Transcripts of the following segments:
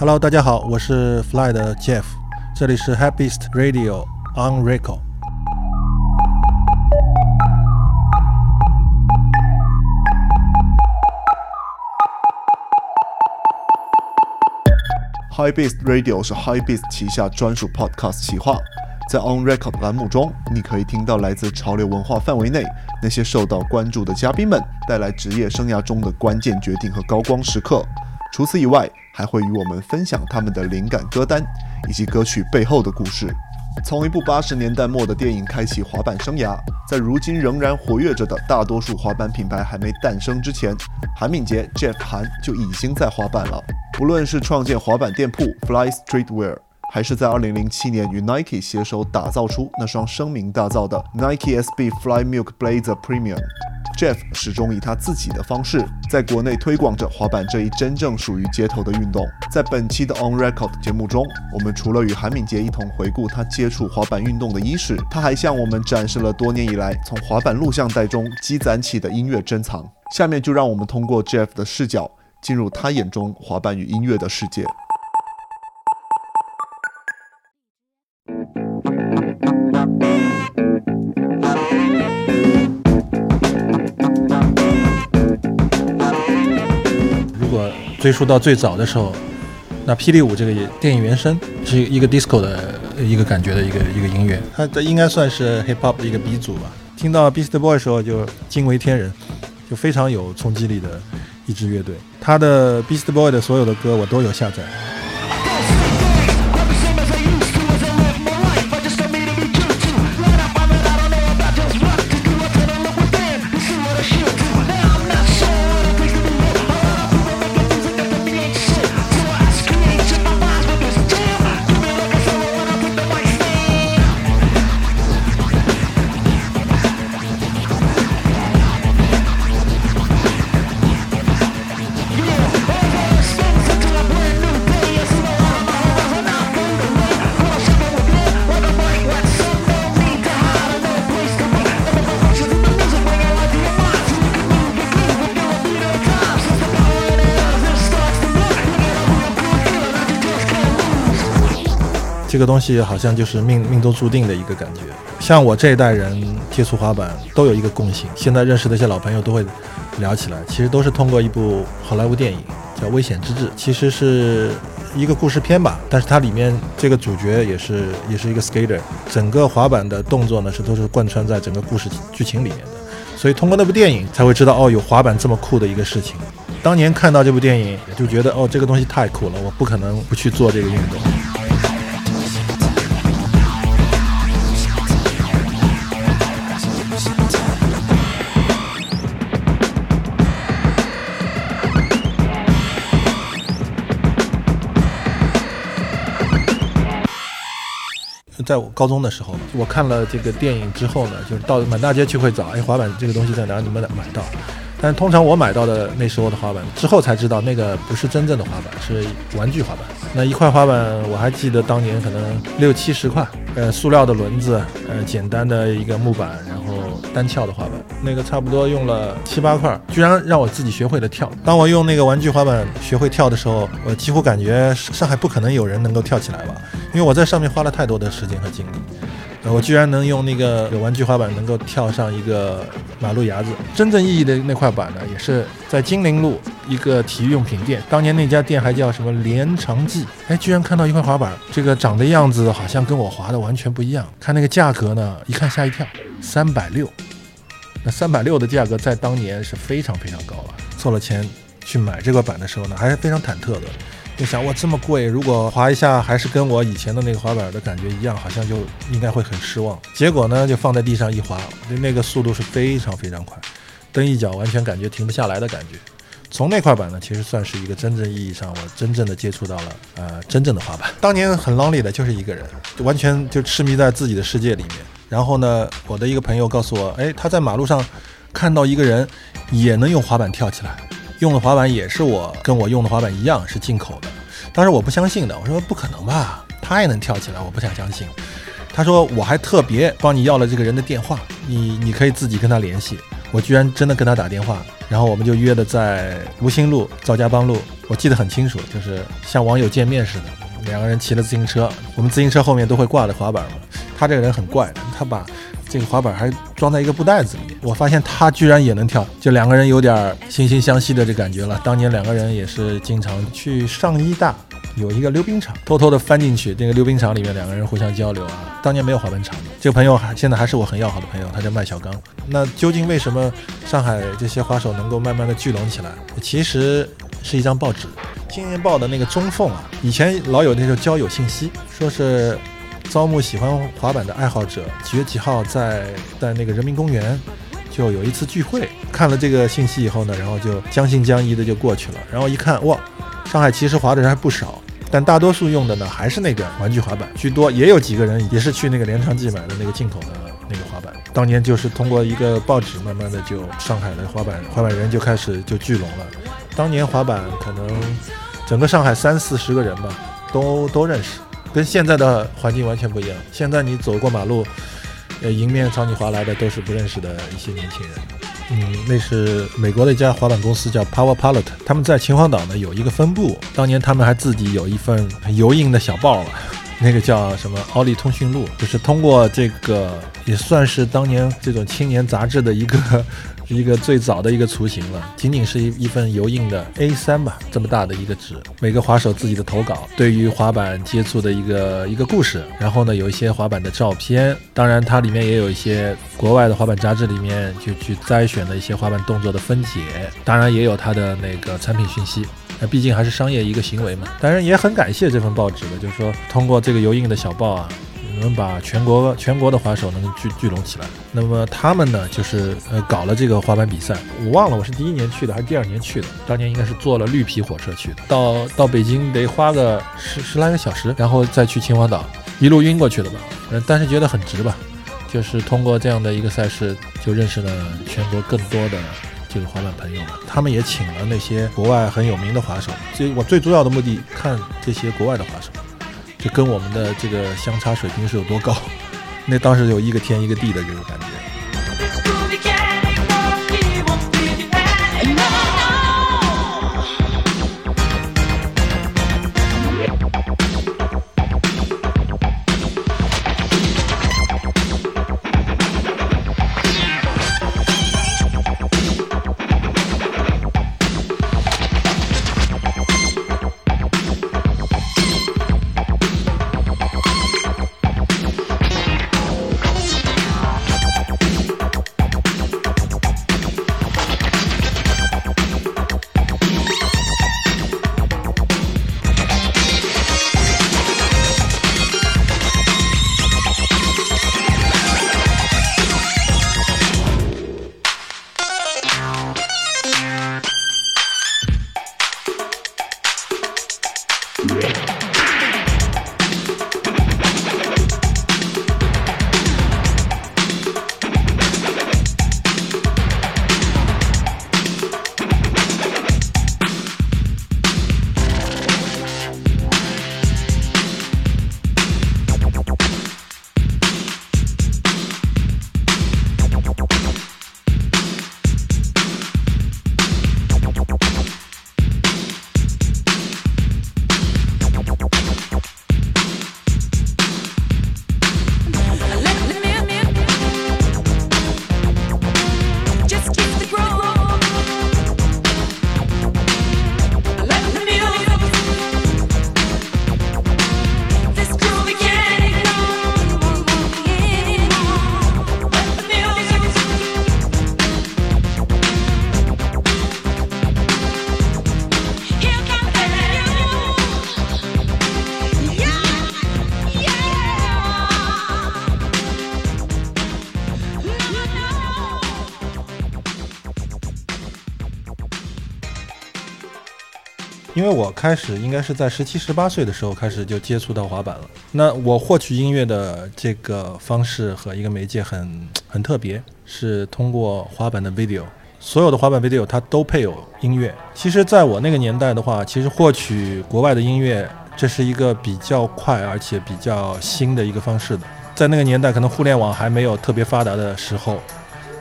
Hello，大家好，我是 Fly 的 Jeff，这里是 Happiest Radio on Record。High Beast Radio 是 High Beast 旗下专属 Podcast 企划，在 On Record 栏目中，你可以听到来自潮流文化范围内那些受到关注的嘉宾们带来职业生涯中的关键决定和高光时刻。除此以外，还会与我们分享他们的灵感歌单以及歌曲背后的故事。从一部八十年代末的电影开启滑板生涯，在如今仍然活跃着的大多数滑板品牌还没诞生之前，韩敏杰 Jeff 韩就已经在滑板了。不论是创建滑板店铺 Fly Streetwear，还是在2007年与 Nike 携手打造出那双声名大噪的 Nike SB Fly Milk Blazer Premium Jeff 始终以他自己的方式在国内推广着滑板这一真正属于街头的运动。在本期的 On Record 节目中，我们除了与韩敏杰一同回顾他接触滑板运动的伊始，他还向我们展示了多年以来从滑板录像带中积攒起的音乐珍藏。下面就让我们通过 Jeff 的视角。进入他眼中滑板与音乐的世界。追溯到最早的时候，那《霹雳舞》这个电影原声是一个 disco 的一个感觉的一个一个音乐，它这应该算是 hip hop 的一个鼻祖吧。听到 Beast Boy 的时候就惊为天人，就非常有冲击力的。一支乐队，他的 Beast Boy 的所有的歌我都有下载。这个东西好像就是命命中注定的一个感觉。像我这一代人接触滑板都有一个共性，现在认识的一些老朋友都会聊起来，其实都是通过一部好莱坞电影叫《危险之至》，其实是一个故事片吧，但是它里面这个主角也是也是一个 skater，整个滑板的动作呢是都是贯穿在整个故事剧情里面的，所以通过那部电影才会知道哦，有滑板这么酷的一个事情。当年看到这部电影就觉得哦，这个东西太酷了，我不可能不去做这个运动。在我高中的时候，我看了这个电影之后呢，就是到满大街去会找，哎，滑板这个东西在哪里能买到？但通常我买到的那时候的滑板之后才知道，那个不是真正的滑板，是玩具滑板。那一块滑板我还记得当年可能六七十块，呃，塑料的轮子，呃，简单的一个木板，然后单翘的滑板，那个差不多用了七八块，居然让我自己学会了跳。当我用那个玩具滑板学会跳的时候，我几乎感觉上海不可能有人能够跳起来吧。因为我在上面花了太多的时间和精力，呃，我居然能用那个有玩具滑板能够跳上一个马路牙子。真正意义的那块板呢，也是在金陵路一个体育用品店，当年那家店还叫什么连长记。哎，居然看到一块滑板，这个长的样子好像跟我滑的完全不一样。看那个价格呢，一看吓一跳，三百六。那三百六的价格在当年是非常非常高了。凑了钱去买这块板的时候呢，还是非常忐忑的。就想哇这么贵，如果滑一下还是跟我以前的那个滑板的感觉一样，好像就应该会很失望。结果呢，就放在地上一滑，那个速度是非常非常快，蹬一脚完全感觉停不下来的感觉。从那块板呢，其实算是一个真正意义上我真正的接触到了呃真正的滑板。当年很 lonely 的，就是一个人，完全就痴迷在自己的世界里面。然后呢，我的一个朋友告诉我，哎，他在马路上看到一个人也能用滑板跳起来。用的滑板也是我跟我用的滑板一样是进口的，当时我不相信的，我说不可能吧，他也能跳起来，我不想相信。他说我还特别帮你要了这个人的电话，你你可以自己跟他联系。我居然真的跟他打电话，然后我们就约的在吴兴路赵家浜路，我记得很清楚，就是像网友见面似的，两个人骑了自行车，我们自行车后面都会挂着滑板嘛。他这个人很怪，他把这个滑板还装在一个布袋子里面，我发现他居然也能跳，就两个人有点惺惺相惜的这感觉了。当年两个人也是经常去上医大。有一个溜冰场，偷偷的翻进去，那个溜冰场里面两个人互相交流啊。当年没有滑板场的，这个朋友还现在还是我很要好的朋友，他叫麦小刚。那究竟为什么上海这些滑手能够慢慢的聚拢起来？其实是一张报纸，《青年报》的那个中缝啊，以前老有那种交友信息，说是招募喜欢滑板的爱好者，几月几号在在那个人民公园就有一次聚会。看了这个信息以后呢，然后就将信将疑的就过去了，然后一看哇。上海其实滑的人还不少，但大多数用的呢还是那个玩具滑板居多，也有几个人也是去那个连昌记买的那个进口的那个滑板。当年就是通过一个报纸，慢慢的就上海的滑板滑板人就开始就聚拢了。当年滑板可能整个上海三四十个人吧，都都认识，跟现在的环境完全不一样。现在你走过马路，呃，迎面朝你滑来的都是不认识的一些年轻人。嗯，那是美国的一家滑板公司，叫 Power Pilot。他们在秦皇岛呢有一个分部。当年他们还自己有一份油印的小报了，那个叫什么《奥利通讯录》，就是通过这个也算是当年这种青年杂志的一个。一个最早的一个雏形了，仅仅是一一份油印的 A3 吧，这么大的一个纸，每个滑手自己的投稿，对于滑板接触的一个一个故事，然后呢有一些滑板的照片，当然它里面也有一些国外的滑板杂志里面就去摘选的一些滑板动作的分解，当然也有它的那个产品讯息，那毕竟还是商业一个行为嘛，当然也很感谢这份报纸的，就是说通过这个油印的小报啊。能把全国全国的滑手能聚聚拢起来，那么他们呢，就是呃搞了这个滑板比赛。我忘了我是第一年去的还是第二年去的，当年应该是坐了绿皮火车去的，到到北京得花个十十来个小时，然后再去秦皇岛，一路晕过去的吧。嗯，但是觉得很值吧，就是通过这样的一个赛事，就认识了全国更多的这个滑板朋友们。他们也请了那些国外很有名的滑手，这我最重要的目的看这些国外的滑手。就跟我们的这个相差水平是有多高？那当时有一个天一个地的这种感觉。因为我开始应该是在十七十八岁的时候开始就接触到滑板了。那我获取音乐的这个方式和一个媒介很很特别，是通过滑板的 video。所有的滑板 video 它都配有音乐。其实，在我那个年代的话，其实获取国外的音乐，这是一个比较快而且比较新的一个方式的。在那个年代，可能互联网还没有特别发达的时候。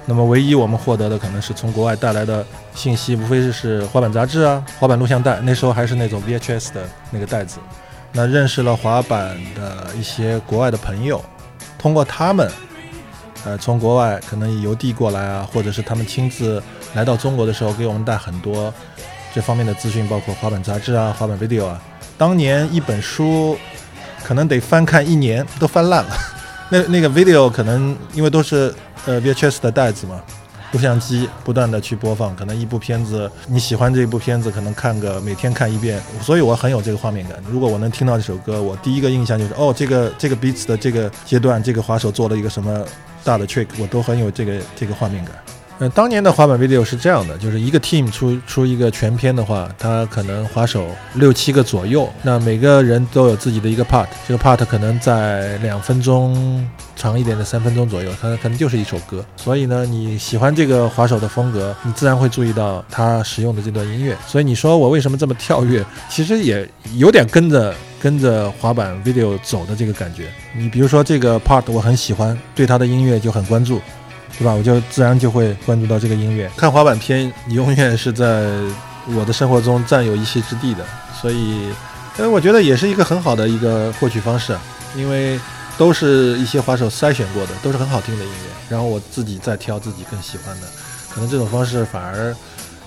那么唯一我们获得的可能是从国外带来的信息，无非是是滑板杂志啊、滑板录像带，那时候还是那种 VHS 的那个袋子。那认识了滑板的一些国外的朋友，通过他们，呃，从国外可能邮递过来啊，或者是他们亲自来到中国的时候，给我们带很多这方面的资讯，包括滑板杂志啊、滑板 video 啊。当年一本书可能得翻看一年，都翻烂了。那那个 video 可能因为都是呃 VHS 的袋子嘛，录像机不断的去播放，可能一部片子你喜欢这一部片子，可能看个每天看一遍，所以我很有这个画面感。如果我能听到这首歌，我第一个印象就是哦，这个这个彼此的这个阶段，这个滑手做了一个什么大的 trick，我都很有这个这个画面感。嗯，当年的滑板 video 是这样的，就是一个 team 出出一个全片的话，他可能滑手六七个左右，那每个人都有自己的一个 part，这个 part 可能在两分钟长一点的三分钟左右，它可能就是一首歌。所以呢，你喜欢这个滑手的风格，你自然会注意到他使用的这段音乐。所以你说我为什么这么跳跃，其实也有点跟着跟着滑板 video 走的这个感觉。你比如说这个 part 我很喜欢，对他的音乐就很关注。对吧？我就自然就会关注到这个音乐。看滑板片，你永远是在我的生活中占有一席之地的。所以，呃，我觉得也是一个很好的一个获取方式，因为都是一些滑手筛选过的，都是很好听的音乐。然后我自己再挑自己更喜欢的，可能这种方式反而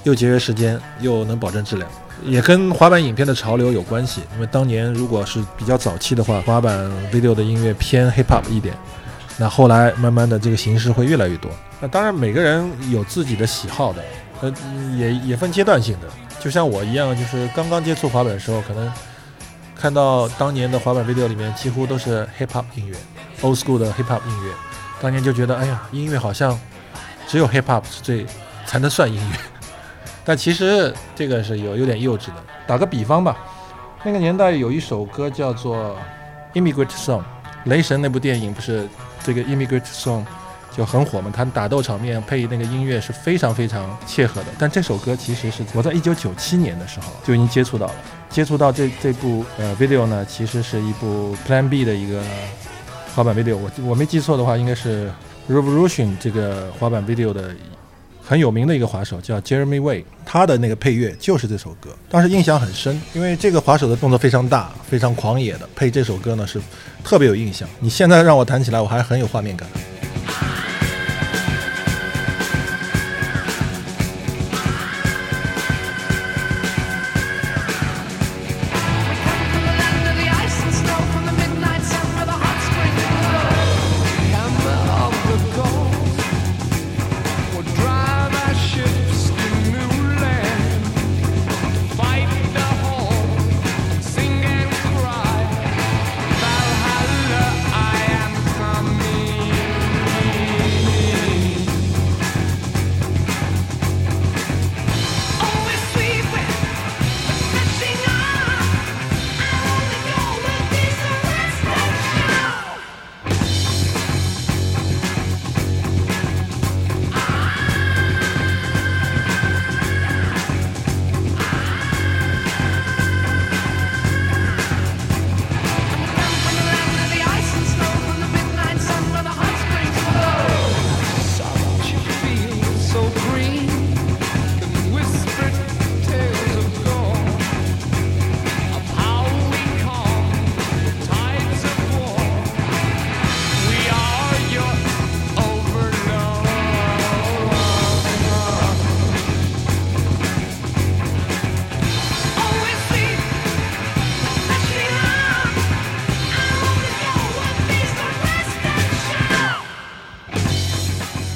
又节约时间，又能保证质量，也跟滑板影片的潮流有关系。因为当年如果是比较早期的话，滑板 video 的音乐偏 hip hop 一点。那后来慢慢的这个形式会越来越多。那当然每个人有自己的喜好的，呃，也也分阶段性的。就像我一样，就是刚刚接触滑板的时候，可能看到当年的滑板 video 里面几乎都是 hip hop 音乐，old school 的 hip hop 音乐。当年就觉得，哎呀，音乐好像只有 hip hop 是最才能算音乐。但其实这个是有有点幼稚的。打个比方吧，那个年代有一首歌叫做《Immigrant Song》，雷神那部电影不是？这个 Immigrant Song 就很火嘛，它打斗场面配那个音乐是非常非常切合的。但这首歌其实是我在一九九七年的时候就已经接触到了，接触到这这部呃 video 呢，其实是一部 Plan B 的一个滑板 video。我我没记错的话，应该是 Revolution 这个滑板 video 的。很有名的一个滑手叫 Jeremy Way，他的那个配乐就是这首歌，当时印象很深，因为这个滑手的动作非常大，非常狂野的，配这首歌呢是特别有印象。你现在让我弹起来，我还很有画面感。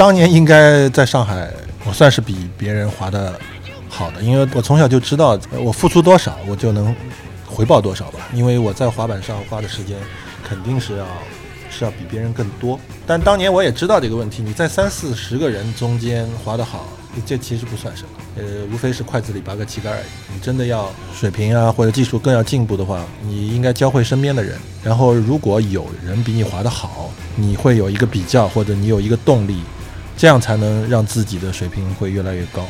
当年应该在上海，我算是比别人滑的好的，因为我从小就知道，我付出多少，我就能回报多少吧。因为我在滑板上花的时间，肯定是要是要比别人更多。但当年我也知道这个问题，你在三四十个人中间滑得好，这其实不算什么，呃，无非是筷子里拔个旗杆而已。你真的要水平啊或者技术更要进步的话，你应该教会身边的人。然后如果有人比你滑得好，你会有一个比较，或者你有一个动力。这样才能让自己的水平会越来越高。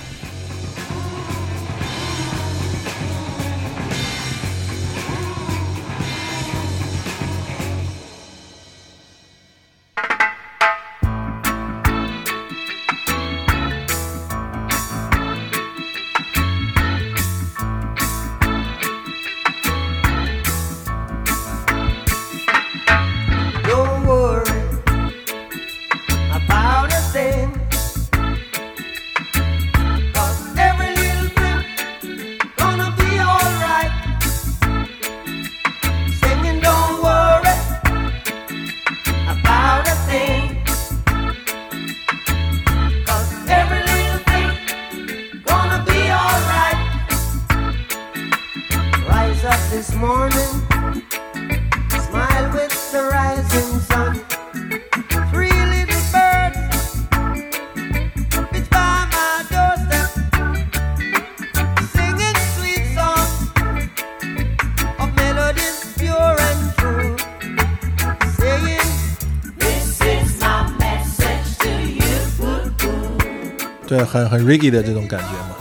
很很 reggae 的这种感觉嘛。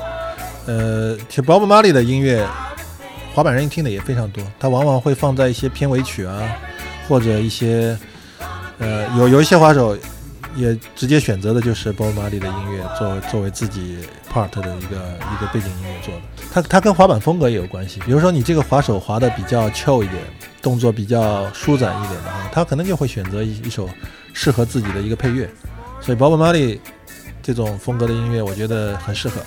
呃，其实 Bob Marley 的音乐，滑板人听的也非常多，他往往会放在一些片尾曲啊，或者一些呃有有一些滑手也直接选择的就是 Bob Marley 的音乐作作为自己 part 的一个一个背景音乐做的。它它跟滑板风格也有关系，比如说你这个滑手滑的比较俏一点，动作比较舒展一点的话，他可能就会选择一一首适合自己的一个配乐。所以 Bob Marley 这种风格的音乐，我觉得很适合。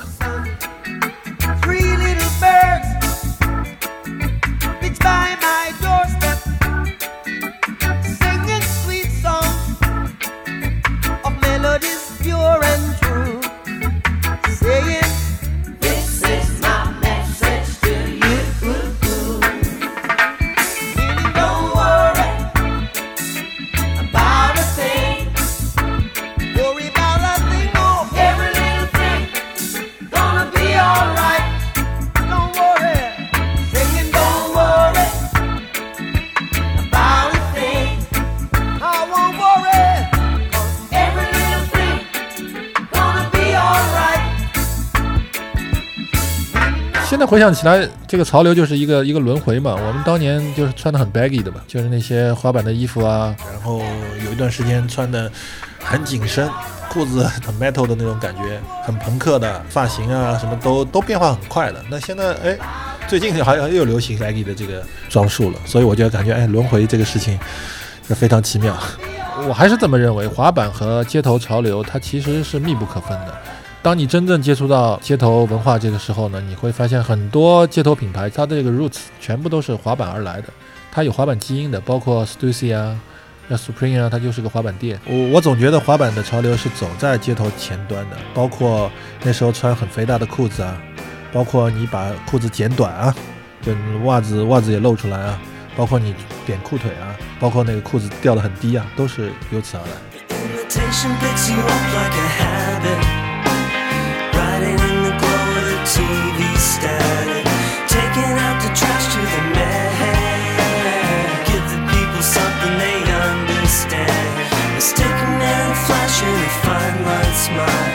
现在回想起来，这个潮流就是一个一个轮回嘛。我们当年就是穿的很 baggy 的嘛，就是那些滑板的衣服啊，然后有一段时间穿的很紧身，裤子很 metal 的那种感觉，很朋克的发型啊，什么都都变化很快的。那现在哎，最近好像又流行 baggy 的这个装束了，所以我就感觉哎，轮回这个事情是非常奇妙。我还是这么认为，滑板和街头潮流它其实是密不可分的。当你真正接触到街头文化这个时候呢，你会发现很多街头品牌，它的这个 roots 全部都是滑板而来的，它有滑板基因的，包括 Stussy 啊、那 Supreme 啊，它就是个滑板店。我我总觉得滑板的潮流是走在街头前端的，包括那时候穿很肥大的裤子啊，包括你把裤子剪短啊，就袜子袜子也露出来啊，包括你扁裤腿啊，包括那个裤子掉得很低啊，都是由此而来。mine.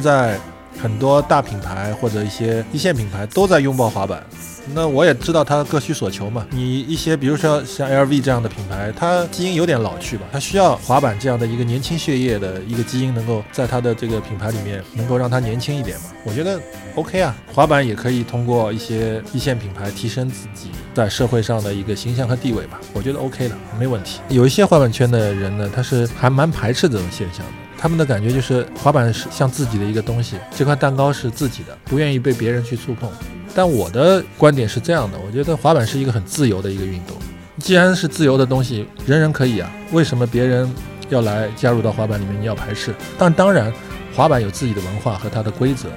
现在很多大品牌或者一些一线品牌都在拥抱滑板。那我也知道它各需所求嘛。你一些比如说像 LV 这样的品牌，它基因有点老去吧，它需要滑板这样的一个年轻血液的一个基因，能够在它的这个品牌里面能够让它年轻一点嘛。我觉得 OK 啊，滑板也可以通过一些一线品牌提升自己在社会上的一个形象和地位吧。我觉得 OK 的，没问题。有一些滑板圈的人呢，他是还蛮排斥这种现象的。他们的感觉就是滑板是像自己的一个东西，这块蛋糕是自己的，不愿意被别人去触碰。但我的观点是这样的，我觉得滑板是一个很自由的一个运动。既然是自由的东西，人人可以啊，为什么别人要来加入到滑板里面？你要排斥？但当然，滑板有自己的文化和它的规则。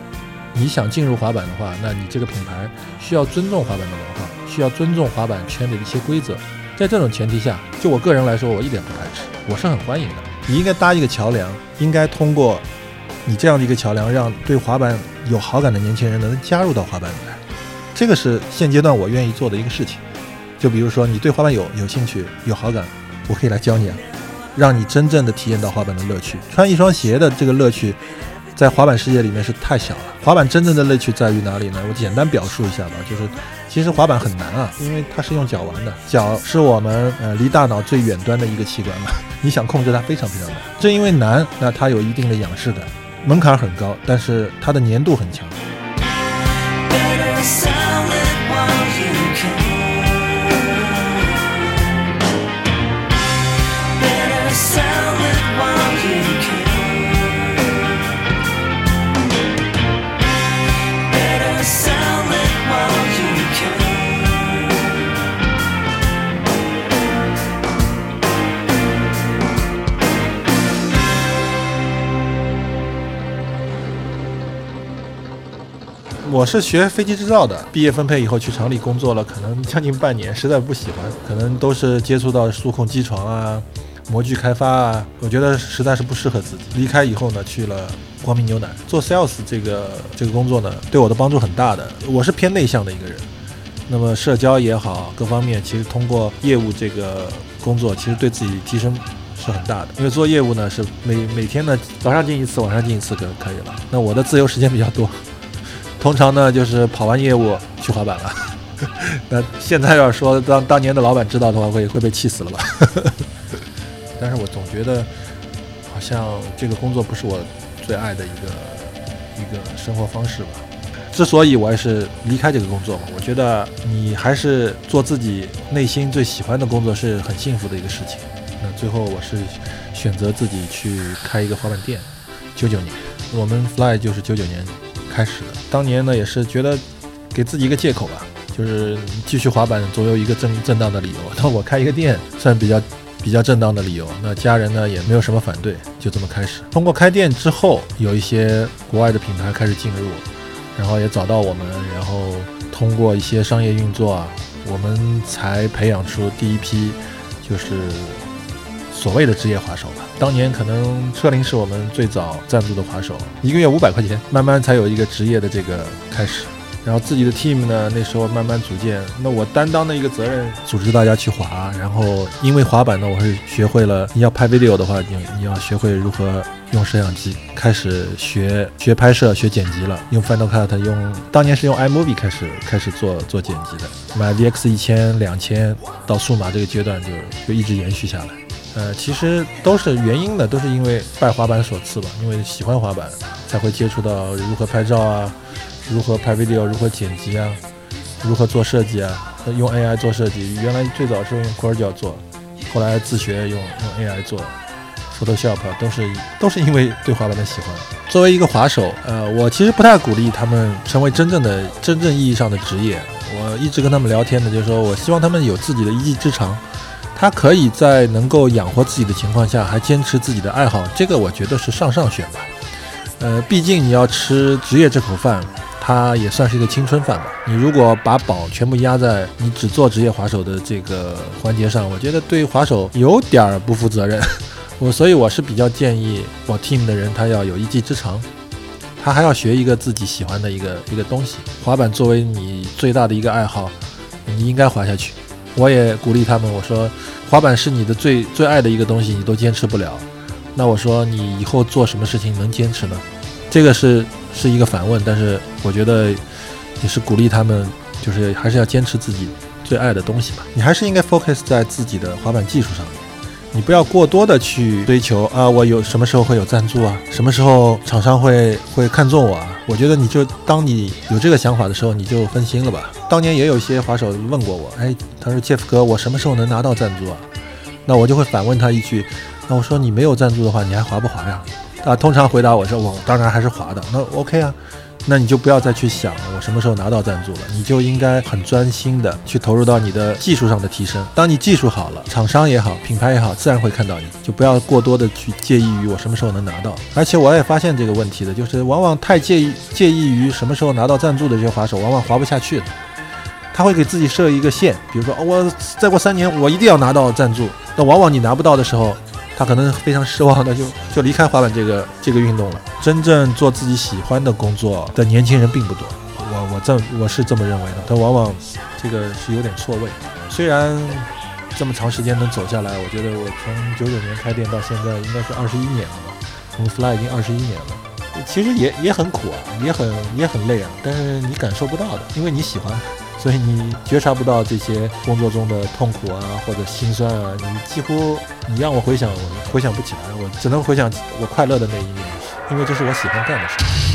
你想进入滑板的话，那你这个品牌需要尊重滑板的文化，需要尊重滑板圈的一些规则。在这种前提下，就我个人来说，我一点不排斥，我是很欢迎的。你应该搭一个桥梁，应该通过你这样的一个桥梁，让对滑板有好感的年轻人能加入到滑板里来。这个是现阶段我愿意做的一个事情。就比如说，你对滑板有有兴趣、有好感，我可以来教你啊。让你真正的体验到滑板的乐趣。穿一双鞋的这个乐趣，在滑板世界里面是太小了。滑板真正的乐趣在于哪里呢？我简单表述一下吧，就是其实滑板很难啊，因为它是用脚玩的，脚是我们呃离大脑最远端的一个器官嘛，你想控制它非常非常难。正因为难，那它有一定的仰视感，门槛很高，但是它的粘度很强。我是学飞机制造的，毕业分配以后去厂里工作了，可能将近半年，实在不喜欢，可能都是接触到数控机床啊、模具开发啊，我觉得实在是不适合自己。离开以后呢，去了光明牛奶做 sales 这个这个工作呢，对我的帮助很大的。我是偏内向的一个人，那么社交也好，各方面其实通过业务这个工作，其实对自己提升是很大的。因为做业务呢，是每每天呢早上进一次，晚上进一次就可以了。那我的自由时间比较多，通常呢就是跑完业务去滑板了。那现在要说当当年的老板知道的话，会会被气死了吧？但是我总觉得好像这个工作不是我最爱的一个一个生活方式吧。之所以我也是离开这个工作嘛，我觉得你还是做自己内心最喜欢的工作是很幸福的一个事情。那最后我是选择自己去开一个滑板店，九九年，我们 Fly 就是九九年开始的。当年呢也是觉得给自己一个借口吧，就是继续滑板总有一个正正当的理由。那我开一个店算比较比较正当的理由，那家人呢也没有什么反对，就这么开始。通过开店之后，有一些国外的品牌开始进入，然后也找到我们，然后通过一些商业运作啊，我们才培养出第一批就是所谓的职业滑手吧。当年可能车林是我们最早赞助的滑手，一个月五百块钱，慢慢才有一个职业的这个开始。然后自己的 team 呢，那时候慢慢组建。那我担当的一个责任，组织大家去滑。然后因为滑板呢，我是学会了，你要拍 video 的话，你你要学会如何用摄像机，开始学学拍摄、学剪辑了。用 Final Cut，用当年是用 iMovie 开始开始做做剪辑的。买 VX 一千、两千到数码这个阶段就就一直延续下来。呃，其实都是原因的，都是因为拜滑板所赐吧。因为喜欢滑板，才会接触到如何拍照啊，如何拍 video，如何剪辑啊，如何做设计啊，用 AI 做设计。原来最早是用 Corel 做，后来自学用用 AI 做 Photoshop，都是都是因为对滑板的喜欢。作为一个滑手，呃，我其实不太鼓励他们成为真正的真正意义上的职业。我一直跟他们聊天的，就是说我希望他们有自己的一技之长。他可以在能够养活自己的情况下，还坚持自己的爱好，这个我觉得是上上选吧。呃，毕竟你要吃职业这口饭，它也算是一个青春饭吧。你如果把宝全部压在你只做职业滑手的这个环节上，我觉得对滑手有点儿不负责任。我所以我是比较建议我 team 的人，他要有一技之长，他还要学一个自己喜欢的一个一个东西。滑板作为你最大的一个爱好，你应该滑下去。我也鼓励他们，我说，滑板是你的最最爱的一个东西，你都坚持不了，那我说你以后做什么事情能坚持呢？这个是是一个反问，但是我觉得也是鼓励他们，就是还是要坚持自己最爱的东西吧。你还是应该 focus 在自己的滑板技术上面，你不要过多的去追求啊，我有什么时候会有赞助啊，什么时候厂商会会看中我啊？我觉得你就当你有这个想法的时候，你就分心了吧。当年也有一些滑手问过我，哎，他说 Jeff 哥，我什么时候能拿到赞助啊？那我就会反问他一句，那我说你没有赞助的话，你还滑不滑呀？啊，通常回答我说我当然还是滑的。那 OK 啊，那你就不要再去想我什么时候拿到赞助了，你就应该很专心的去投入到你的技术上的提升。当你技术好了，厂商也好，品牌也好，自然会看到你，就不要过多的去介意于我什么时候能拿到。而且我也发现这个问题的，就是往往太介意介意于什么时候拿到赞助的这些滑手，往往滑不下去的。他会给自己设一个线，比如说、我再过三年我一定要拿到赞助，那往往你拿不到的时候，他可能非常失望的就就离开滑板这个这个运动了。真正做自己喜欢的工作的年轻人并不多，我我这我是这么认为的，但往往这个是有点错位。虽然这么长时间能走下来，我觉得我从九九年开店到现在应该是二十一年了吧，从 Fly 已经二十一年了。其实也也很苦啊，也很也很累啊，但是你感受不到的，因为你喜欢，所以你觉察不到这些工作中的痛苦啊或者心酸啊，你几乎你让我回想，我回想不起来，我只能回想我快乐的那一面，因为这是我喜欢干的事。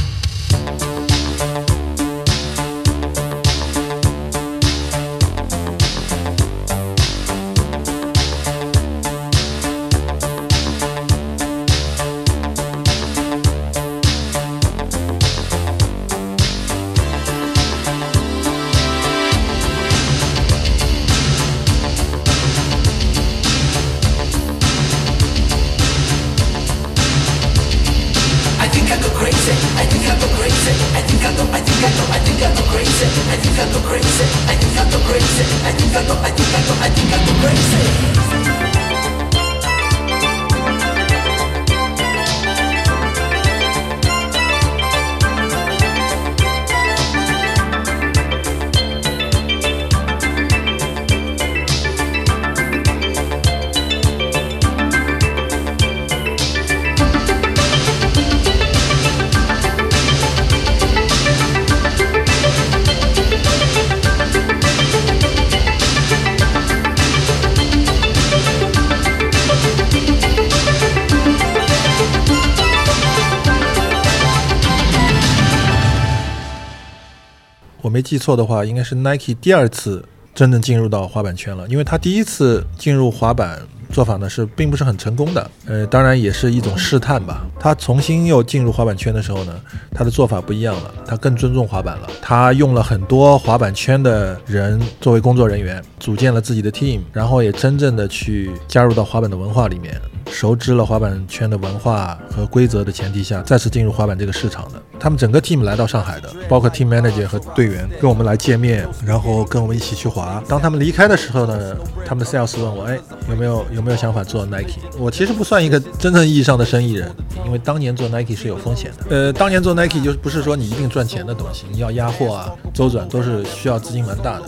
记错的话，应该是 Nike 第二次真正进入到滑板圈了，因为他第一次进入滑板做法呢是并不是很成功的，呃，当然也是一种试探吧。他重新又进入滑板圈的时候呢，他的做法不一样了，他更尊重滑板了，他用了很多滑板圈的人作为工作人员，组建了自己的 team，然后也真正的去加入到滑板的文化里面。熟知了滑板圈的文化和规则的前提下，再次进入滑板这个市场的。他们整个 team 来到上海的，包括 team manager 和队员跟我们来见面，然后跟我们一起去滑。当他们离开的时候呢，他们的 sales 问我，哎，有没有有没有想法做 Nike？我其实不算一个真正意义上的生意人，因为当年做 Nike 是有风险的。呃，当年做 Nike 就不是说你一定赚钱的东西，你要压货啊、周转都是需要资金蛮大的。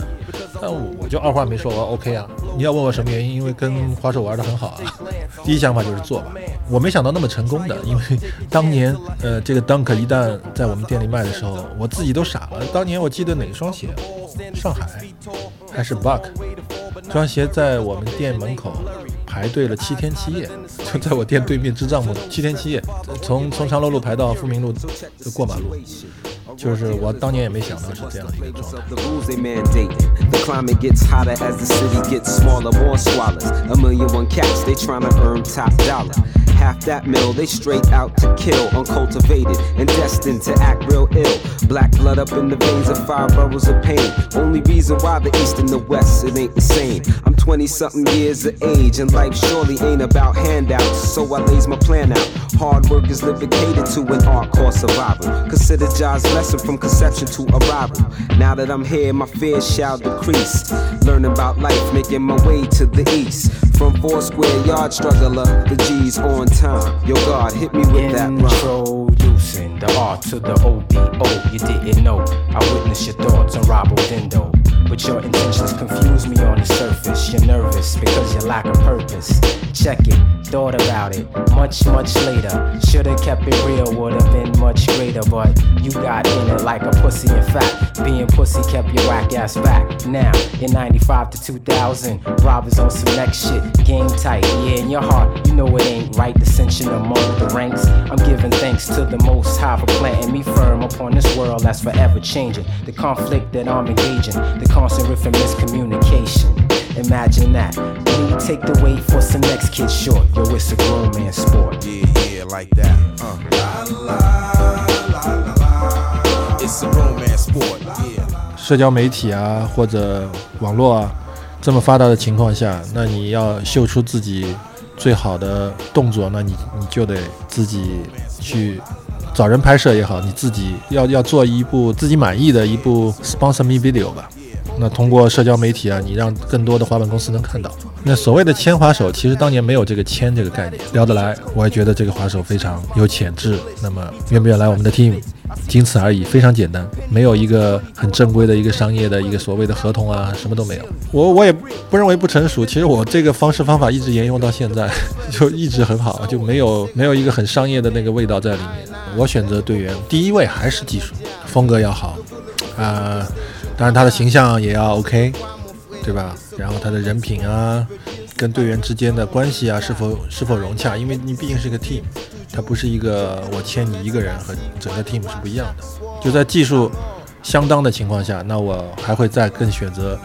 但我我就二话没说，我说 OK 啊。你要问我什么原因？因为跟滑手玩的很好啊。第一想法就是做吧。我没想到那么成功的，因为当年呃这个 Dunk 一旦在我们店里卖的时候，我自己都傻了。当年我记得哪双鞋？上海还是 Buck 这双鞋在我们店门口排队了七天七夜，就在我店对面支帐篷七天七夜，从从长乐路排到富民路过马路。就是我当年也没想到是这样的一个状态。 The rules they mandate. The climate gets hotter as the city gets smaller, more swallows. A million one cats, they tryna earn top dollar. Half that mill, they straight out to kill, uncultivated and destined to act real ill. Black blood up in the veins of five boroughs of pain. Only reason why the east and the west, it ain't the same. I'm 20 something years of age, and life surely ain't about handouts. So I lays my plan out. Hard work is catered to an art called survival. Consider Job's lesson from conception to arrival. Now that I'm here, my fears shall decrease. Learning about life, making my way to the east. From four square yard struggler, the G's on time. Yo, God, hit me with that rhyme. Introducing the R to the OBO. You didn't know. I witnessed your thoughts on Robo Dindo. But your intentions confuse me on the surface. You're nervous because you lack a purpose. Check it, thought about it. Much, much later. Should've kept it real, would've been much greater. But you got in it like a pussy. In fact, being pussy kept your whack ass back. Now, in 95 to 2000, robbers on some next shit. Game tight, yeah, in your heart, you know it ain't right. Dissension among the ranks. I'm giving thanks to the most high for planting me firm upon this world that's forever changing. The conflict that I'm engaging, the constant riff and miscommunication. Imagine that. You take the weight for some next kid short, yo, it's a grown man sport. Yeah, yeah, like that. Uh. It's a romance sport, yeah. 社交媒体啊或者网络啊这么发达的情况下，那你要秀出自己最好的动作，那你你就得自己去找人拍摄也好，你自己要要做一部自己满意的一部 sponsor me video 吧。那通过社交媒体啊，你让更多的滑板公司能看到。那所谓的签滑手，其实当年没有这个签这个概念，聊得来，我也觉得这个滑手非常有潜质。那么愿不愿来我们的 team？仅此而已，非常简单，没有一个很正规的一个商业的一个所谓的合同啊，什么都没有。我我也不认为不成熟，其实我这个方式方法一直沿用到现在，就一直很好，就没有没有一个很商业的那个味道在里面。我选择队员，第一位还是技术，风格要好，啊、当然他的形象也要 OK，对吧？然后他的人品啊，跟队员之间的关系啊，是否是否融洽？因为你毕竟是个 team，他不是一个我签你一个人和整个 team 是不一样的。就在技术相当的情况下，那我还会再更选择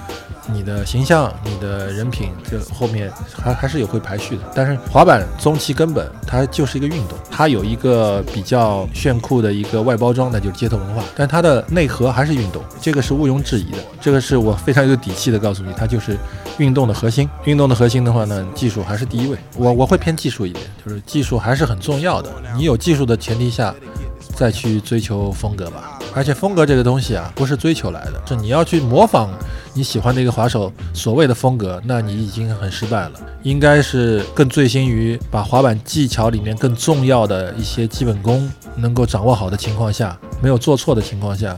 你的形象、你的人品，这后面还还是有会排序的。但是滑板终其根本，它就是一个运动，它有一个比较炫酷的一个外包装，那就是街头文化，但它的内核还是运动，这个是毋庸置疑的。这个是我非常有底气的告诉你，它就是运动的核心。运动的核心的话呢，技术还是第一位。我我会偏技术一点，就是技术还是很重要的。你有技术的前提下，再去追求风格吧。而且风格这个东西啊，不是追求来的，是你要去模仿你喜欢的一个滑手所谓的风格，那你已经很失败了。应该是更醉心于把滑板技巧里面更重要的一些基本功能够掌握好的情况下，没有做错的情况下。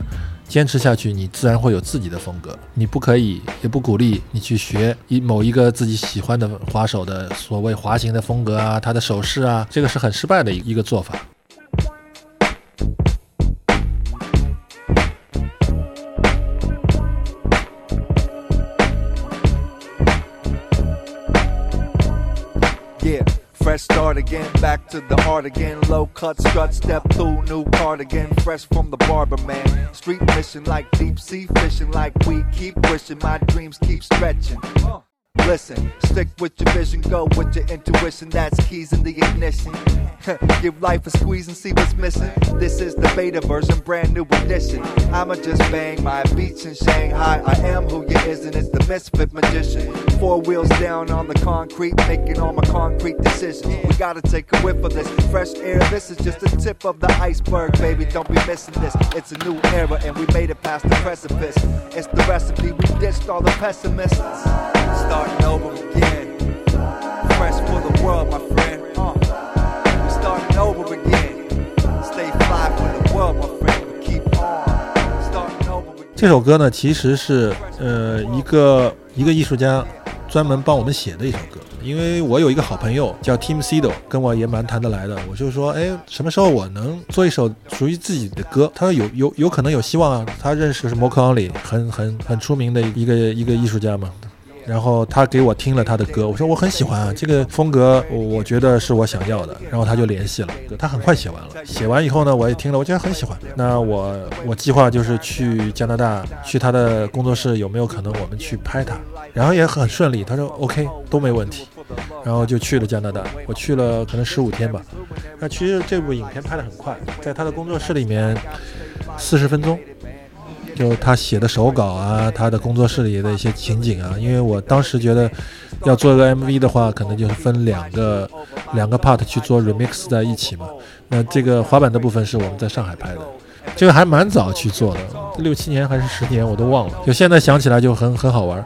坚持下去，你自然会有自己的风格。你不可以，也不鼓励你去学一某一个自己喜欢的滑手的所谓滑行的风格啊，他的手势啊，这个是很失败的一一个做法。Fresh start again, back to the heart again. Low cut strut, step through, new cardigan, fresh from the barber man. Street mission like deep sea fishing, like we keep wishing my dreams keep stretching. Listen, stick with your vision, go with your intuition. That's keys in the ignition. Give life a squeeze and see what's missing. This is the beta version, brand new edition. I'ma just bang my beats in Shanghai. I am who you isn't. It's the misfit magician. Four wheels down on the concrete, making all my concrete decisions. We gotta take a whiff of this fresh air. This is just the tip of the iceberg, baby. Don't be missing this. It's a new era, and we made it past the precipice. It's the recipe. We ditched all the pessimists. Start 这首歌呢，其实是呃一个一个艺术家专门帮我们写的一首歌。因为我有一个好朋友叫 Tim Sido，跟我也蛮谈得来的。我就说，哎，什么时候我能做一首属于自己的歌？他说有有有可能有希望啊。他认识的是 m o k o n l y 很很很出名的一个一个艺术家嘛。然后他给我听了他的歌，我说我很喜欢啊，这个风格我觉得是我想要的。然后他就联系了，他很快写完了。写完以后呢，我也听了，我觉得很喜欢。那我我计划就是去加拿大，去他的工作室，有没有可能我们去拍他？然后也很顺利，他说 OK 都没问题。然后就去了加拿大，我去了可能十五天吧。那其实这部影片拍得很快，在他的工作室里面四十分钟。就他写的手稿啊，他的工作室里的一些情景啊，因为我当时觉得要做一个 MV 的话，可能就是分两个两个 part 去做 remix 在一起嘛。那这个滑板的部分是我们在上海拍的，这个还蛮早去做的，六七年还是十年我都忘了，就现在想起来就很很好玩。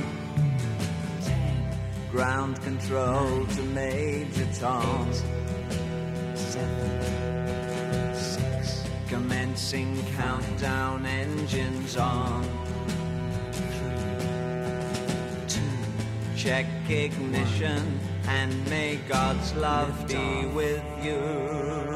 Ground control to Major Tom. Seven, six. Commencing countdown, engines on. Check ignition and may God's love be with you.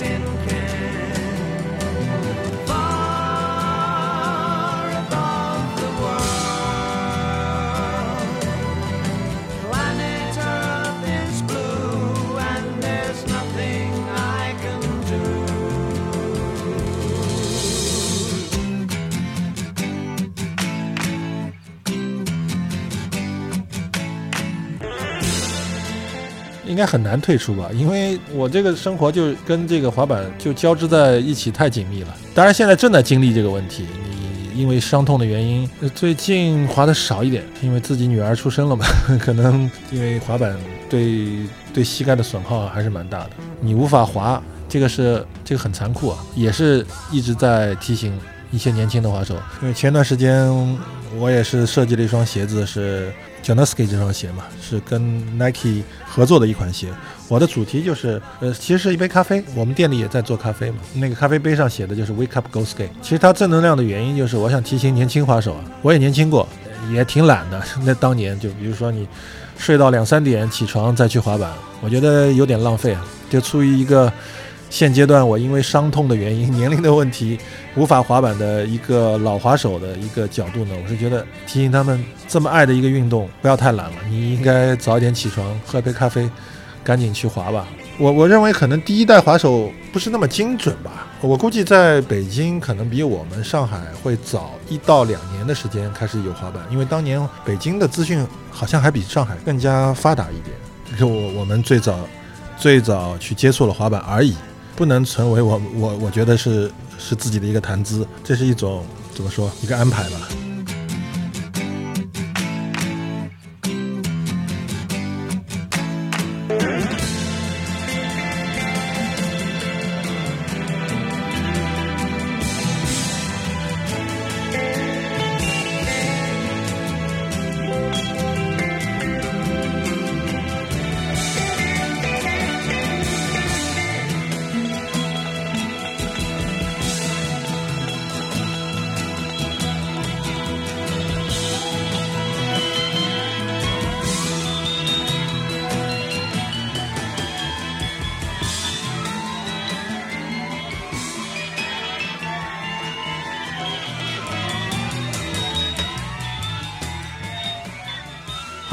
Washington. 应该很难退出吧，因为我这个生活就跟这个滑板就交织在一起太紧密了。当然，现在正在经历这个问题，你因为伤痛的原因，最近滑的少一点，因为自己 女儿出生了嘛，可能因为滑板对对膝盖的损耗还是蛮大的，你无法滑，这个是这个很残酷啊，也是一直在提醒一些年轻的滑手，因为前段时间我也是设计了一双鞋子，是 Janoski 这双鞋嘛，是跟 Nike 合作的一款鞋。我的主题就是，呃，其实是一杯咖啡。我们店里也在做咖啡嘛，那个咖啡杯上写的就是 Wake up, go skate。其实它正能量的原因就是，我想提醒年轻滑手啊，我也年轻过，也挺懒的。那当年就比如说你睡到两三点起床再去滑板，我觉得有点浪费啊。就出于一个现阶段我因为伤痛的原因、年龄的问题无法滑板的一个老滑手的一个角度呢，我是觉得提醒他们这么爱的一个运动，不要太懒了，你应该早点起床，喝杯咖啡，赶紧去滑吧。我我认为可能第一代滑手不是那么精准吧，我估计在北京可能比我们上海会早一到两年的时间开始有滑板，因为当年北京的资讯好像还比上海更加发达一点，就是我我们最早最早去接触了滑板而已，不能成为我我我觉得是是自己的一个谈资，这是一种怎么说一个安排吧。